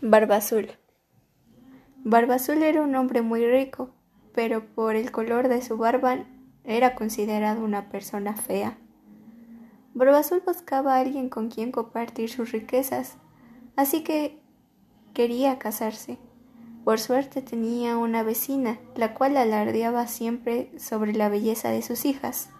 Barba Azul. Barba Azul era un hombre muy rico, pero por el color de su barba era considerado una persona fea. Barba Azul buscaba a alguien con quien compartir sus riquezas, así que quería casarse. Por suerte tenía una vecina, la cual alardeaba siempre sobre la belleza de sus hijas.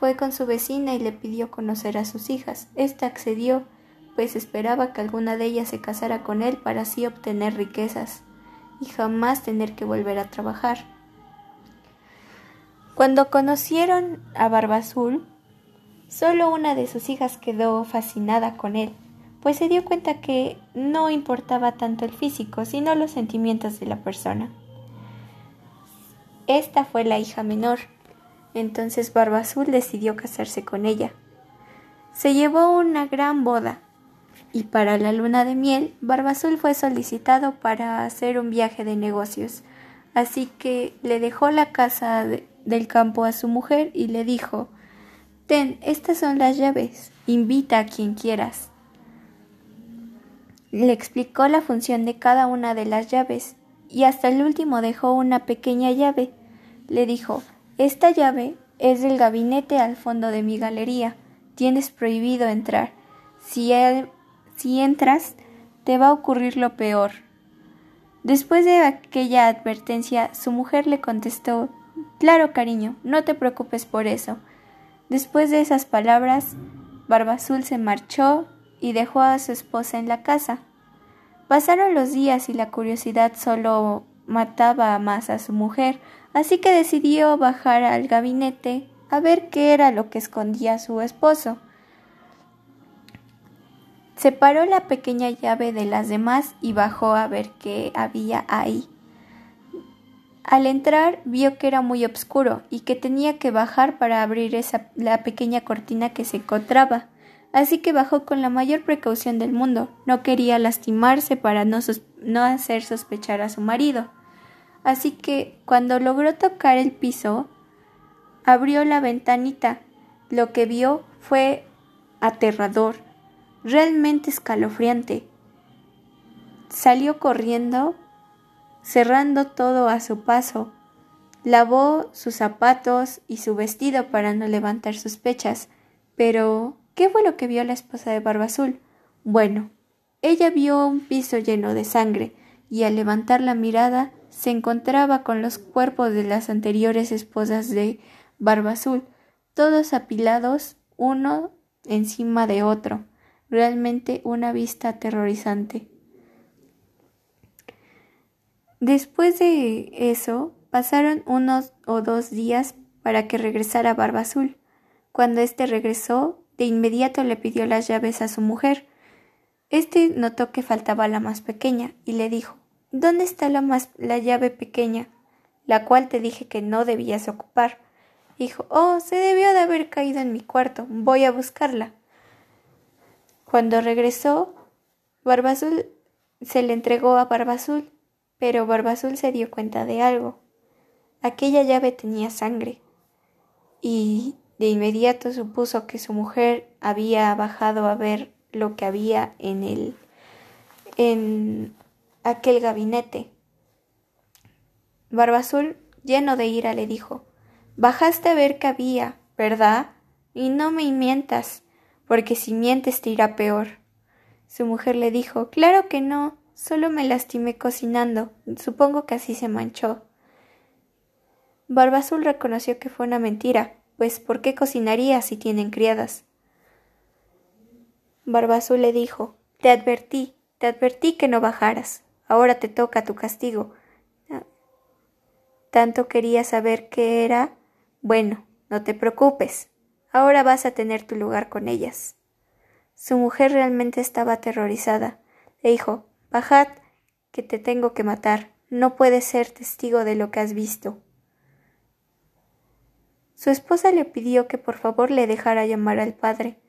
Fue con su vecina y le pidió conocer a sus hijas. Esta accedió pues esperaba que alguna de ellas se casara con él para así obtener riquezas y jamás tener que volver a trabajar. Cuando conocieron a Barba Azul, solo una de sus hijas quedó fascinada con él, pues se dio cuenta que no importaba tanto el físico, sino los sentimientos de la persona. Esta fue la hija menor, entonces Barba Azul decidió casarse con ella. Se llevó una gran boda, y para la luna de miel, Barbazul fue solicitado para hacer un viaje de negocios. Así que le dejó la casa del campo a su mujer y le dijo Ten, estas son las llaves, invita a quien quieras. Le explicó la función de cada una de las llaves y hasta el último dejó una pequeña llave. Le dijo Esta llave es del gabinete al fondo de mi galería. Tienes prohibido entrar. Si si entras, te va a ocurrir lo peor. Después de aquella advertencia, su mujer le contestó Claro, cariño, no te preocupes por eso. Después de esas palabras, Barba Azul se marchó y dejó a su esposa en la casa. Pasaron los días y la curiosidad solo mataba más a su mujer, así que decidió bajar al gabinete a ver qué era lo que escondía su esposo. Separó la pequeña llave de las demás y bajó a ver qué había ahí. Al entrar vio que era muy oscuro y que tenía que bajar para abrir esa, la pequeña cortina que se encontraba. Así que bajó con la mayor precaución del mundo. No quería lastimarse para no, no hacer sospechar a su marido. Así que cuando logró tocar el piso, abrió la ventanita. Lo que vio fue aterrador realmente escalofriante. Salió corriendo, cerrando todo a su paso. Lavó sus zapatos y su vestido para no levantar sospechas. Pero, ¿qué fue lo que vio la esposa de Barba Azul? Bueno, ella vio un piso lleno de sangre, y al levantar la mirada se encontraba con los cuerpos de las anteriores esposas de Barba Azul, todos apilados uno encima de otro realmente una vista aterrorizante. Después de eso, pasaron unos o dos días para que regresara Barba Azul. Cuando éste regresó, de inmediato le pidió las llaves a su mujer. Este notó que faltaba la más pequeña y le dijo ¿Dónde está la más la llave pequeña? la cual te dije que no debías ocupar. Dijo Oh, se debió de haber caído en mi cuarto. Voy a buscarla. Cuando regresó, Barbazul se le entregó a Barbazul, pero Barbazul se dio cuenta de algo. Aquella llave tenía sangre, y de inmediato supuso que su mujer había bajado a ver lo que había en el en aquel gabinete. Barbazul, lleno de ira, le dijo Bajaste a ver qué había, ¿verdad? Y no me mientas porque si mientes te irá peor. Su mujer le dijo Claro que no, solo me lastimé cocinando. Supongo que así se manchó. Barba Azul reconoció que fue una mentira, pues ¿por qué cocinaría si tienen criadas? Barba Azul le dijo Te advertí, te advertí que no bajaras. Ahora te toca tu castigo. Tanto quería saber qué era. Bueno, no te preocupes. Ahora vas a tener tu lugar con ellas. Su mujer realmente estaba aterrorizada. Le dijo Bajad, que te tengo que matar. No puedes ser testigo de lo que has visto. Su esposa le pidió que por favor le dejara llamar al padre,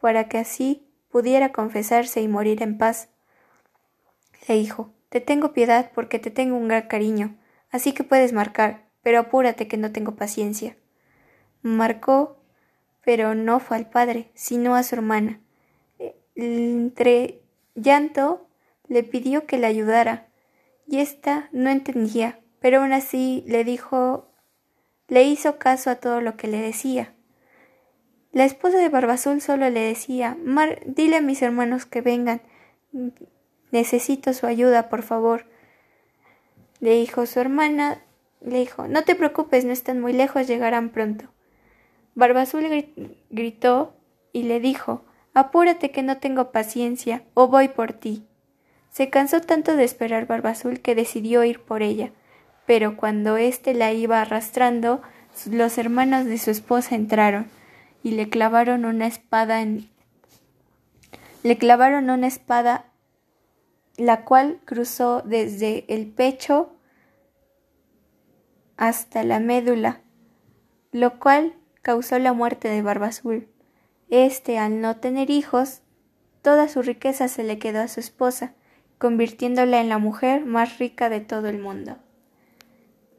para que así pudiera confesarse y morir en paz. Le dijo Te tengo piedad porque te tengo un gran cariño, así que puedes marcar, pero apúrate que no tengo paciencia. Marcó pero no fue al padre, sino a su hermana. Entre llanto le pidió que le ayudara, y ésta no entendía, pero aún así le dijo le hizo caso a todo lo que le decía. La esposa de Barbazul solo le decía Mar, dile a mis hermanos que vengan. Necesito su ayuda, por favor. Le dijo su hermana, le dijo No te preocupes, no están muy lejos, llegarán pronto. Barbazul gritó y le dijo Apúrate que no tengo paciencia, o voy por ti. Se cansó tanto de esperar Barbazul que decidió ir por ella, pero cuando éste la iba arrastrando, los hermanos de su esposa entraron y le clavaron una espada en le clavaron una espada la cual cruzó desde el pecho hasta la médula, lo cual causó la muerte de Barbazul. Este, al no tener hijos, toda su riqueza se le quedó a su esposa, convirtiéndola en la mujer más rica de todo el mundo.